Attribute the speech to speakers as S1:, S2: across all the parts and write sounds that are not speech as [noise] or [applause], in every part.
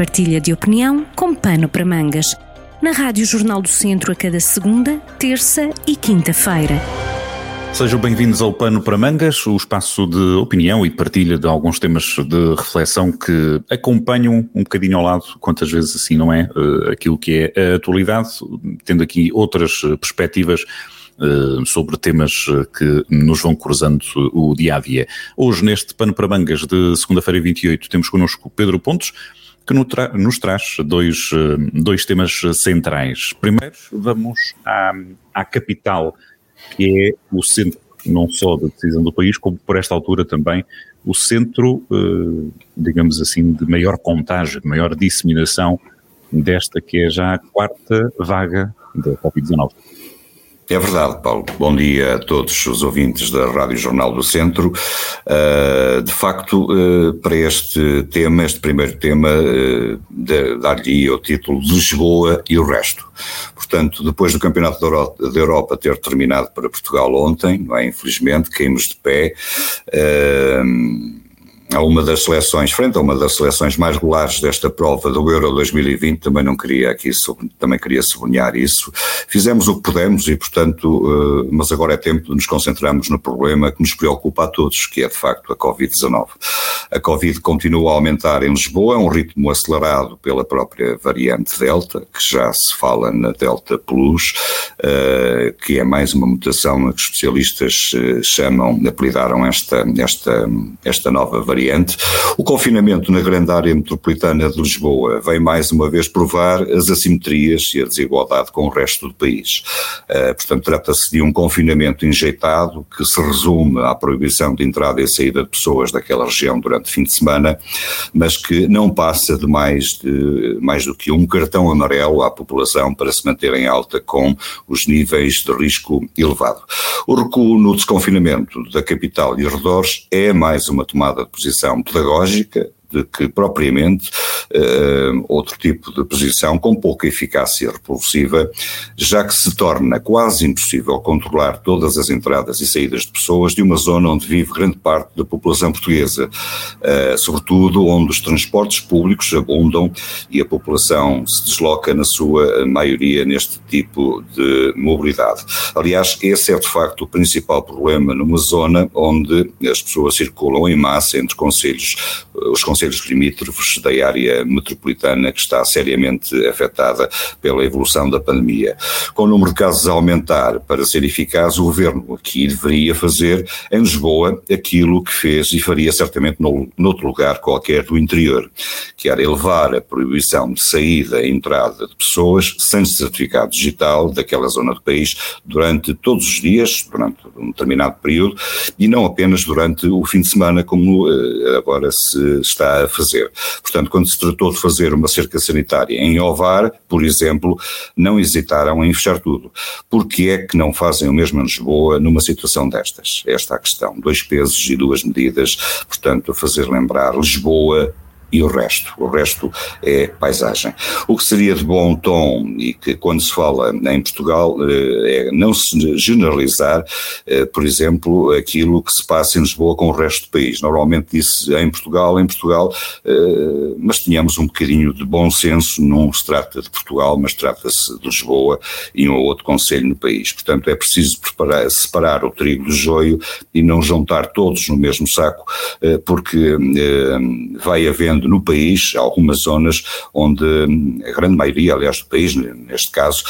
S1: partilha de opinião com pano para mangas. Na Rádio Jornal do Centro a cada segunda, terça e quinta-feira.
S2: Sejam bem-vindos ao Pano para Mangas, o espaço de opinião e partilha de alguns temas de reflexão que acompanham um bocadinho ao lado, quantas vezes assim não é, eh, aquilo que é a atualidade, tendo aqui outras perspectivas eh, sobre temas eh, que nos vão cruzando o dia a dia. Hoje, neste Pano para Mangas de segunda-feira 28, temos connosco Pedro Pontes, que nos traz dois, dois temas centrais. Primeiro, vamos à, à capital que é o centro não só da decisão do país, como por esta altura também o centro, eh, digamos assim, de maior contágio, de maior disseminação desta que é já a quarta vaga da Covid-19.
S3: É verdade, Paulo. Bom dia a todos os ouvintes da Rádio Jornal do Centro. Uh, de facto, uh, para este tema, este primeiro tema, uh, dar-lhe o título Lisboa e o resto. Portanto, depois do Campeonato da Europa, ter terminado para Portugal ontem, não é? Infelizmente, caímos de pé. A uma das seleções, frente a uma das seleções mais regulares desta prova do Euro 2020, também não queria aqui, também queria sublinhar isso. Fizemos o que pudemos e, portanto, eh, mas agora é tempo de nos concentrarmos no problema que nos preocupa a todos, que é de facto a Covid-19. A Covid continua a aumentar em Lisboa, a um ritmo acelerado pela própria variante Delta, que já se fala na Delta Plus, eh, que é mais uma mutação que especialistas eh, chamam, apelidaram esta, esta, esta nova variante variante. O confinamento na grande área metropolitana de Lisboa vem mais uma vez provar as assimetrias e a desigualdade com o resto do país. Uh, portanto, trata-se de um confinamento enjeitado que se resume à proibição de entrada e saída de pessoas daquela região durante o fim de semana, mas que não passa de mais, de, mais do que um cartão amarelo à população para se manter em alta com os níveis de risco elevado. O recuo no desconfinamento da capital e arredores é mais uma tomada de posição posição pedagógica de que propriamente uh, outro tipo de posição com pouca eficácia repulsiva, já que se torna quase impossível controlar todas as entradas e saídas de pessoas de uma zona onde vive grande parte da população portuguesa, uh, sobretudo onde os transportes públicos abundam e a população se desloca na sua maioria neste tipo de mobilidade. Aliás, esse é de facto o principal problema numa zona onde as pessoas circulam em massa entre conselhos, os conselhos limítrofes da área metropolitana que está seriamente afetada pela evolução da pandemia. Com o número de casos a aumentar, para ser eficaz, o governo aqui deveria fazer em Lisboa aquilo que fez e faria certamente no, noutro lugar qualquer do interior, que era elevar a proibição de saída e entrada de pessoas sem certificado digital daquela zona do país durante todos os dias, durante um determinado período, e não apenas durante o fim de semana, como uh, agora se está a fazer. Portanto, quando se tratou de fazer uma cerca sanitária em Ovar, por exemplo, não hesitaram em fechar tudo. Porque é que não fazem o mesmo em Lisboa numa situação destas? Esta é a questão. Dois pesos e duas medidas, portanto, a fazer lembrar Lisboa e o resto. O resto é paisagem. O que seria de bom tom e que quando se fala em Portugal eh, é não se generalizar, eh, por exemplo, aquilo que se passa em Lisboa com o resto do país. Normalmente disse em Portugal, em Portugal, eh, mas tínhamos um bocadinho de bom senso, não se trata de Portugal, mas trata-se de Lisboa e um ou outro conselho no país. Portanto, é preciso preparar, separar o trigo do joio e não juntar todos no mesmo saco, porque vai havendo no país, algumas zonas onde hum, a grande maioria, aliás, do país, neste caso,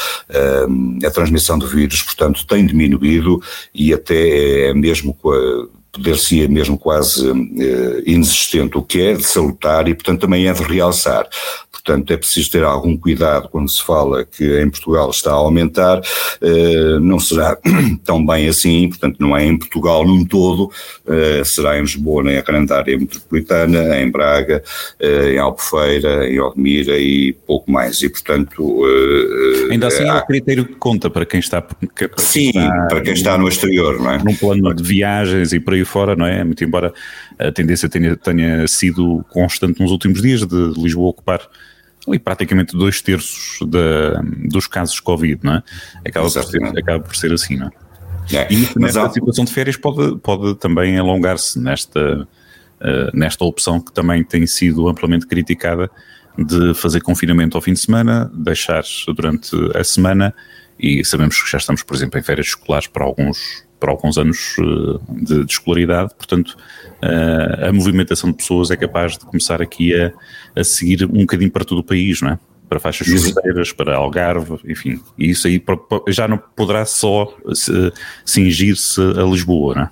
S3: hum, a transmissão do vírus, portanto, tem diminuído e até é mesmo com a poder-se mesmo quase eh, inexistente, o que é de salutar e, portanto, também é de realçar. Portanto, é preciso ter algum cuidado quando se fala que em Portugal está a aumentar, eh, não será [clears throat] tão bem assim, portanto, não é em Portugal num todo, eh, será em Lisboa, na grande área metropolitana, em Braga, eh, em Albufeira, em Odmira e pouco mais. E, portanto.
S2: Ainda assim, há... é o critério que conta para quem está. Para
S3: quem sim, está, para quem está no exterior, não é?
S2: Num plano de viagens e por aí fora, não é? Muito embora a tendência tenha, tenha sido constante nos últimos dias de Lisboa ocupar ali praticamente dois terços da, dos casos Covid, não é? Acaba por, ser, acaba por ser assim, não é? é e nesta há... situação de férias pode, pode também alongar-se nesta, uh, nesta opção que também tem sido amplamente criticada de fazer confinamento ao fim de semana, deixar durante a semana e sabemos que já estamos, por exemplo, em férias escolares para alguns, para alguns anos eh, de, de escolaridade, portanto uh, a movimentação de pessoas é capaz de começar aqui a, a seguir um bocadinho para todo o país, não é? Para faixas costeiras, para Algarve, enfim, e isso aí já não poderá só cingir-se a Lisboa, não é?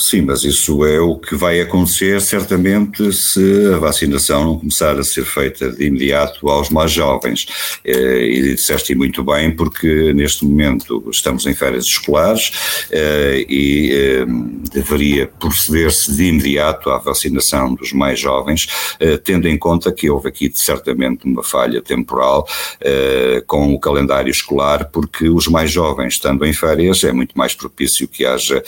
S3: Sim, mas isso é o que vai acontecer certamente se a vacinação não começar a ser feita de imediato aos mais jovens. Eh, e disseste muito bem, porque neste momento estamos em férias escolares eh, e eh, deveria proceder-se de imediato à vacinação dos mais jovens, tendo em conta que houve aqui certamente uma falha temporal com o calendário escolar, porque os mais jovens, estando em férias, é muito mais propício que haja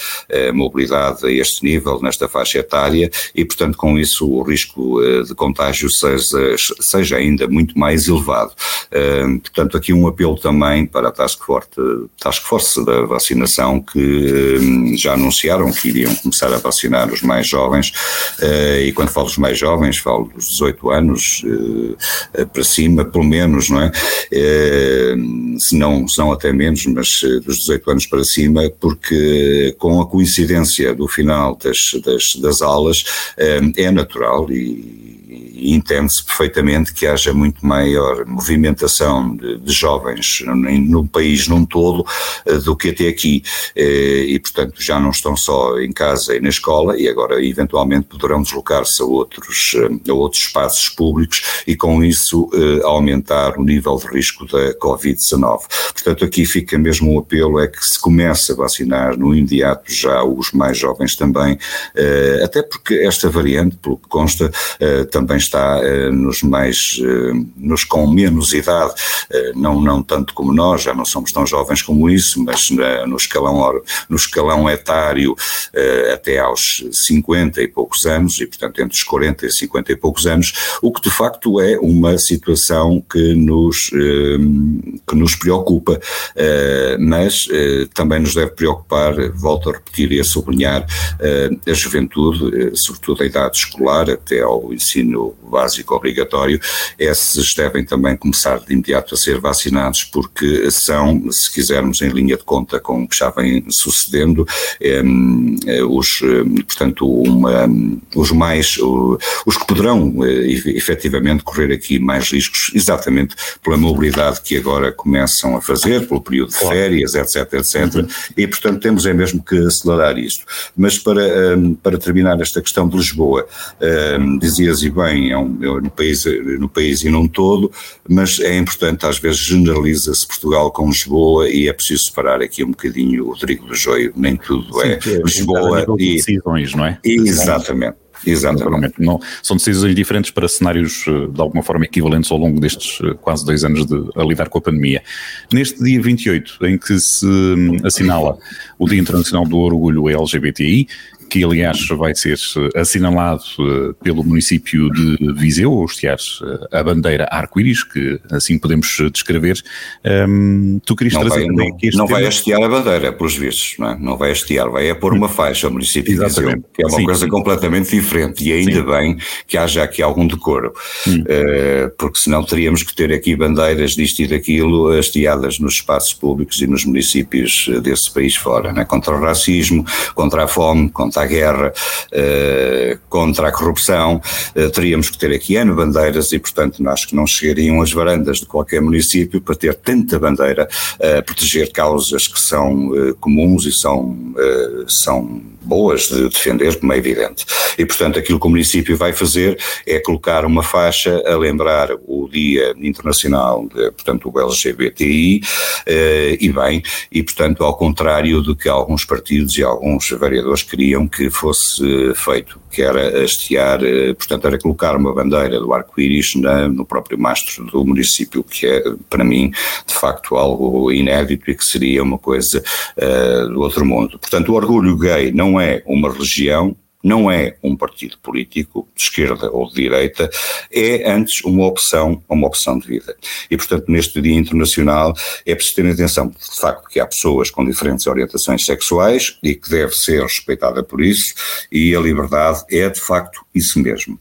S3: mobilidade a este nível, nesta faixa etária, e, portanto, com isso o risco eh, de contágio seja, seja ainda muito mais elevado. Eh, portanto, aqui um apelo também para a Task Force, Task Force da vacinação, que eh, já anunciaram que iriam começar a vacinar os mais jovens, e quando falo dos mais jovens, falo dos 18 anos para cima, pelo menos, não é? Se não, se não até menos, mas dos 18 anos para cima, porque com a coincidência do final das, das, das aulas eh, é natural e e entende-se perfeitamente que haja muito maior movimentação de, de, jovens no país num todo eh, do que até aqui. Eh, e, portanto, já não estão só em casa e na escola e agora, eventualmente, poderão deslocar-se a outros, eh, a outros espaços públicos e, com isso, aumentar o nível de risco da Covid-19. Portanto, aqui fica mesmo o apelo: é que se comece a vacinar no imediato já os mais jovens também, até porque esta variante, pelo que consta, também está está eh, nos mais, eh, nos com menos idade, eh, não, não tanto como nós, já não somos tão jovens como isso, mas no escalão, no escalão etário até aos 50 e poucos anos, e portanto entre os 40 e 50 e poucos anos, o que de facto é uma situação que nos, que nos preocupa, mas também nos deve preocupar, volto a repetir e a sublinhar, a juventude, sobretudo a idade escolar, até ao ensino básico obrigatório, esses devem também começar de imediato a ser vacinados, porque são, se quisermos, em linha de conta com o que já vem sucedendo, eh, os, portanto, uma, os mais, os que poderão eh, efetivamente correr aqui mais riscos, exatamente pela mobilidade que agora começam a fazer, pelo período de férias, etc, etc, uhum. e portanto temos é mesmo que acelerar isto. Mas para, para terminar esta questão de Lisboa, dizias e bem, é um, no, país, no país e num todo, mas é importante, às vezes generaliza-se Portugal com Lisboa e é preciso separar aqui um bocadinho o trigo do joio, nem tudo é Sim, é Lisboa e...
S2: decisões, não é?
S3: Exatamente. Exatamente.
S2: Não, são decisões diferentes para cenários eh, de alguma forma equivalentes ao longo destes eh, quase dois anos de, a lidar com a pandemia. Neste dia 28, em que se hum, assinala o Dia Internacional do Orgulho LGBTI, que aliás vai ser eh, assinalado eh, pelo município de Viseu, ou estiar eh, a bandeira arco-íris, que assim podemos descrever. Um, tu querias
S3: não
S2: trazer
S3: vai, não, este Não tema? vai hastear a bandeira, pelos vistos, não é? Não vai hastear, vai é pôr uma faixa ao município Exatamente. de Viseu, que é uma sim, coisa sim. completamente diferente, e ainda sim. bem que haja aqui algum decoro, uh, porque senão teríamos que ter aqui bandeiras disto e daquilo hasteadas nos espaços públicos e nos municípios desse país fora, é? Contra o racismo, contra a fome, contra à guerra, uh, contra a corrupção, uh, teríamos que ter aqui N bandeiras e, portanto, acho que não chegariam as varandas de qualquer município para ter tanta bandeira a proteger causas que são eh, comuns e são, são boas de defender, como é evidente. E, portanto, aquilo que o município vai fazer é colocar uma faixa a lembrar o Dia Internacional, de, portanto, o LGBTI, e bem, e, portanto, ao contrário do que alguns partidos e alguns vereadores queriam que fosse feito, que era hastear, eh, portanto, era colocar uma bandeira do arco-íris no próprio mastro do município, que é, para mim, de facto, algo inédito e que seria uma coisa uh, do outro mundo. Portanto, o orgulho gay não é uma religião, não é um partido político de esquerda ou de direita, é antes uma opção, uma opção de vida. E, portanto, neste Dia Internacional é preciso ter atenção, de facto, que há pessoas com diferentes orientações sexuais e que deve ser respeitada por isso, e a liberdade é, de facto, isso mesmo.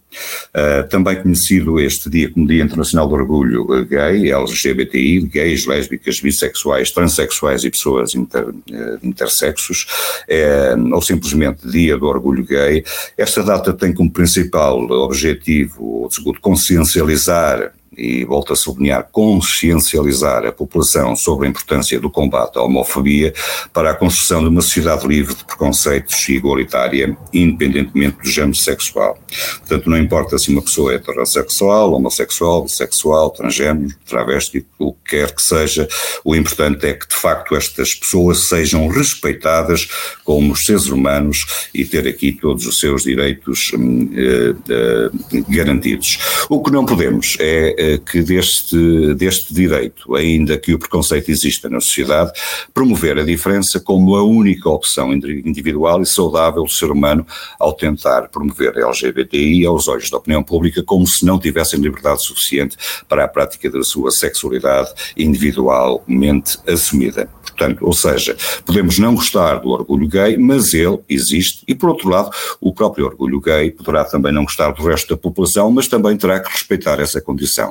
S3: Uh, também conhecido este dia como Dia Internacional do Orgulho Gay, LGBTI, gays, lésbicas, bissexuais, transexuais e pessoas inter, uh, intersexos, é, ou simplesmente Dia do Orgulho Gay. Esta data tem como principal objetivo, segundo, consciencializar e volto a sublinhar, consciencializar a população sobre a importância do combate à homofobia para a construção de uma sociedade livre de preconceitos e igualitária, independentemente do género sexual. Portanto, não importa se uma pessoa é heterossexual, homossexual, bissexual, transgênero, travesti, o que quer que seja, o importante é que, de facto, estas pessoas sejam respeitadas como seres humanos e ter aqui todos os seus direitos hum, eh, eh, garantidos. O que não podemos é que deste, deste direito, ainda que o preconceito exista na sociedade, promover a diferença como a única opção individual e saudável do ser humano ao tentar promover a LGBTI aos olhos da opinião pública como se não tivessem liberdade suficiente para a prática da sua sexualidade individualmente assumida. Portanto, ou seja, podemos não gostar do orgulho gay, mas ele existe e, por outro lado, o próprio orgulho gay poderá também não gostar do resto da população, mas também terá que respeitar essa condição.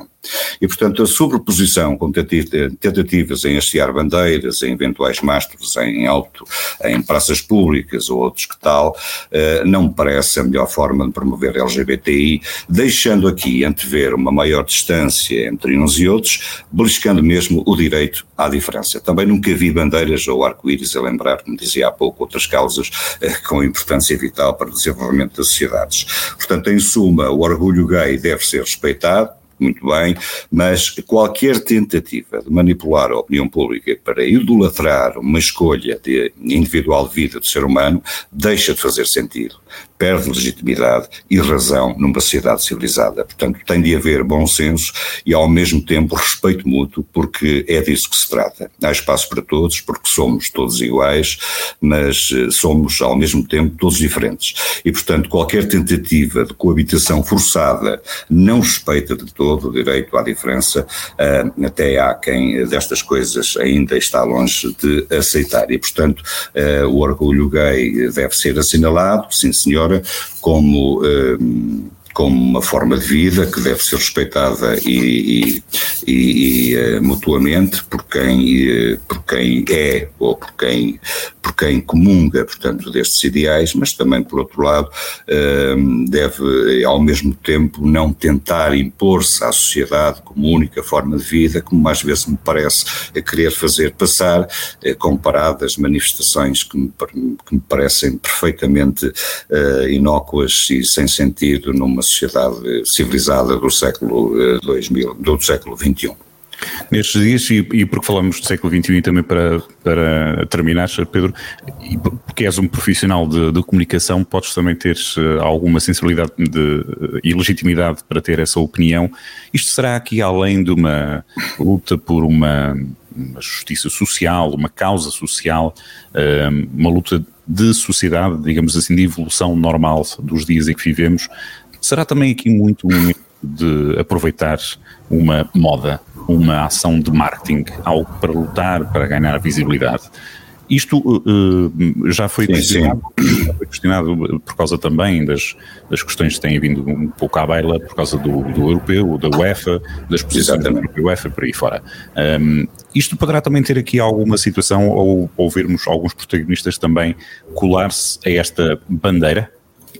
S3: E, portanto, a sobreposição com tentativas em hastear bandeiras, em eventuais mastros em alto, em praças públicas ou outros que tal, eh, não me parece a melhor forma de promover LGBTI, deixando aqui antever uma maior distância entre uns e outros, beliscando mesmo o direito à diferença. Também nunca vi bandeiras ou arco-íris a lembrar, como dizia há pouco, outras causas eh, com importância vital para o desenvolvimento das sociedades. Portanto, em suma, o orgulho gay deve ser respeitado, muito bem, mas qualquer tentativa de manipular a opinião pública para idolatrar uma escolha de individual de vida do ser humano deixa de fazer sentido perde legitimidade e razão numa sociedade civilizada. Portanto, tem de haver bom senso e, ao mesmo tempo, respeito mútuo, porque é disso que se trata. Há espaço para todos, porque somos todos iguais, mas eh, somos, ao mesmo tempo, todos diferentes. E, portanto, qualquer tentativa de coabitação forçada não respeita de todo o direito à diferença, eh, até há quem destas coisas ainda está longe de aceitar. E, portanto, eh, o orgulho gay deve ser assinalado, sim senhora, como ehm, como uma forma de vida que deve ser respeitada e, e, e uh, mutuamente por quem, uh, por quem é ou por quem, por quem comunga, portanto, destes ideais, mas também, por outro lado, uh, deve, ao mesmo tempo, não tentar impor-se à sociedade como única forma de vida, como mais vezes me parece querer fazer passar, comparadas manifestações que me, que me parecem perfeitamente inócuas e sem sentido numa uma sociedade civilizada do século 2000, eh, do século XXI.
S2: Nestes dias, e, e, porque falamos do século XXI e também para, para terminar, Pedro, porque és um profissional de, de comunicação, podes também ter eh, alguma sensibilidade de, e legitimidade para ter essa opinião. Isto será aqui além de uma luta por uma, uma justiça social, uma causa social, eh, uma luta de sociedade, digamos assim, de evolução normal dos dias em que vivemos, Será também aqui muito um de aproveitar uma moda, uma ação de marketing, algo para lutar, para ganhar visibilidade. Isto uh, já, foi sim, questionado, sim. já foi questionado por causa também das, das questões que têm vindo um pouco à baila, por causa do, do europeu, da UEFA, das posições da UEFA, por aí fora. Um, isto poderá também ter aqui alguma situação, ou, ou vermos alguns protagonistas também colar-se a esta bandeira,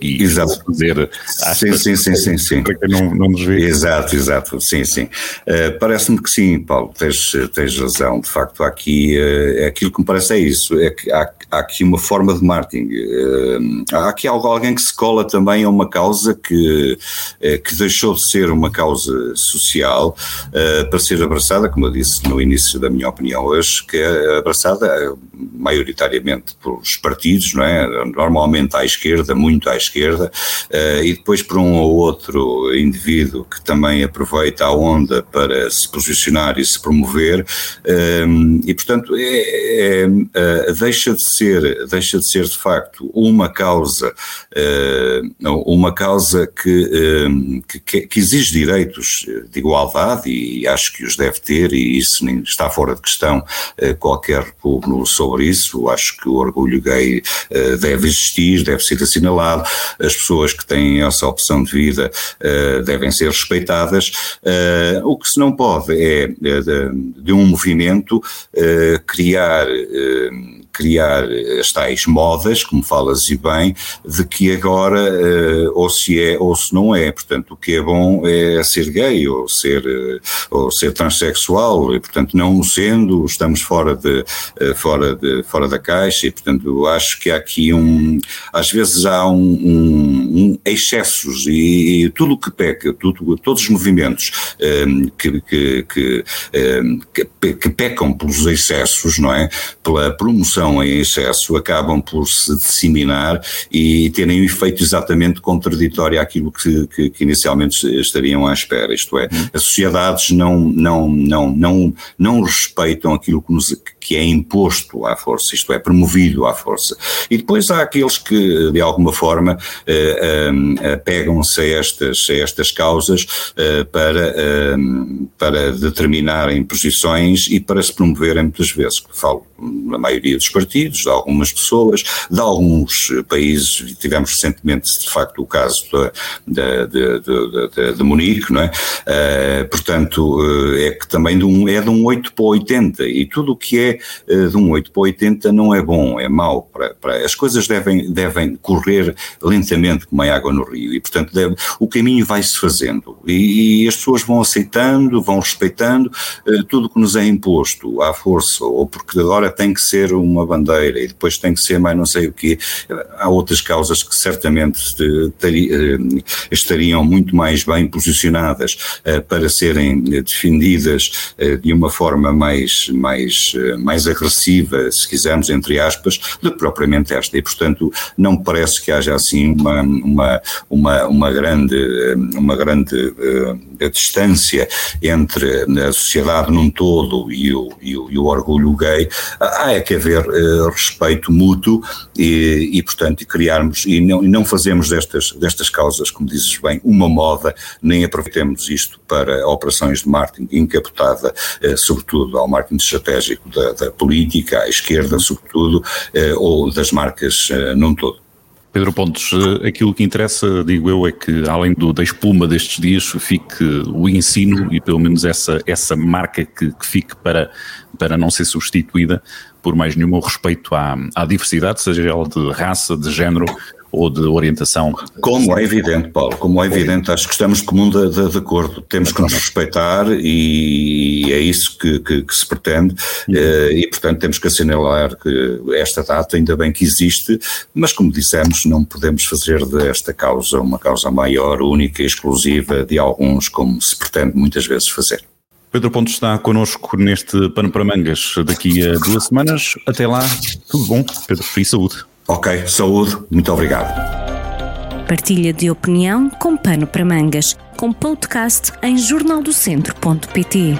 S3: e exato.
S2: fazer
S3: sim, sim, sim, sim, sim.
S2: para quem não, não nos vê.
S3: Exato, exato, sim, sim. Uh, Parece-me que sim, Paulo, tens, tens razão. De facto, aqui uh, aquilo que me parece é isso, é que há, há aqui uma forma de marketing. Uh, há aqui algo, alguém que se cola também a uma causa que, que deixou de ser uma causa social para ser abraçada, como eu disse no início da minha opinião hoje, que é abraçada maioritariamente pelos partidos, não é? Normalmente à esquerda, muito à esquerda esquerda, uh, e depois por um ou outro indivíduo que também aproveita a onda para se posicionar e se promover, um, e portanto é, é, é, deixa de ser, deixa de ser de facto uma causa, uma causa que, que, que exige direitos de igualdade e acho que os deve ter e isso está fora de questão qualquer público sobre isso, acho que o orgulho gay deve existir, deve ser assinalado, as pessoas que têm essa opção de vida uh, devem ser respeitadas, o que se não pode é de, de um movimento criar criar as tais modas, como falas e bem, de que agora uh, ou se é ou se não é. Portanto, o que é bom é ser gay ou ser, uh, ou ser transexual, e portanto, não sendo, estamos fora, de, fora, de, fora da caixa, e portanto, acho que há aqui um. Às vezes há um, um, um excessos e, e tudo o que peca, tudo, todos os movimentos um, que, que, que, que, que pecam pelos excessos, não é? Pela promoção em excesso acabam por se disseminar e terem um efeito exatamente contraditório àquilo que, que, que inicialmente estariam à espera, isto é, as sociedades não, não, não, não, não respeitam aquilo que, nos, que é imposto à força, isto é, promovido à força. E depois há aqueles que, de alguma forma, eh, eh, pegam-se a estas, a estas causas eh, para, eh, para determinarem posições e para se promoverem muitas vezes, que falo na maioria dos partidos, de algumas pessoas, de alguns países, tivemos recentemente de facto o caso de, de, de, Munique, não é? Uh, portanto, uh, é que também de um, é de um 8 para 80 e tudo o que é de um 8 para 80 não é bom, é mau. Para, para, as coisas devem, devem correr lentamente como a água no rio e, portanto, deve, o caminho vai-se fazendo e, e, as pessoas vão aceitando, vão respeitando tudo o que nos é imposto à força ou porque agora tem que ser uma bandeira e depois tem que ser mais não sei o quê. Há outras causas que certamente eh, estariam muito mais bem posicionadas eh, para serem defendidas eh, de uma forma mais, mais, mais agressiva, se quisermos, entre aspas, do que propriamente esta. E, portanto, não parece que haja assim uma, uma, uma, uma grande, uma grande distância entre a sociedade num todo e o, e o, e o orgulho gay. Há é que haver respeito mútuo e, e portanto, criarmos e não, não fazemos destas, destas causas, como dizes bem, uma moda, nem aproveitemos isto para operações de marketing encapotada, eh, sobretudo ao marketing estratégico da, da, política, à esquerda, sobretudo, eh, ou das marcas eh, num todo.
S2: Pedro Pontes, eh, aquilo que interessa, digo eu, é que além do, da espuma destes dias, fique o ensino e pelo menos essa, essa marca que, que fique para, para não ser substituída por mais nenhuma, o respeito à, à diversidade, seja ela de raça, de género ou de orientação.
S3: Como é evidente, Paulo, como é evidente, acho que estamos comum de, de, de acordo. Temos que nos respeitar e é isso que, que, que se pretende uhum. Eh, e, portanto, temos que assinalar que esta data, ainda bem que existe, mas, como dissemos, não podemos fazer desta causa uma causa maior, única e exclusiva de alguns, como se pretende muitas vezes fazer.
S2: Pedro Pontes está connosco neste Pano para Mangas daqui a duas semanas. Até lá, tudo bom, Pedro, e saúde.
S3: Ok, saúde, muito obrigado.
S1: Partilha de opinião com Pano para Mangas, com podcast em jornaldocentro.pt.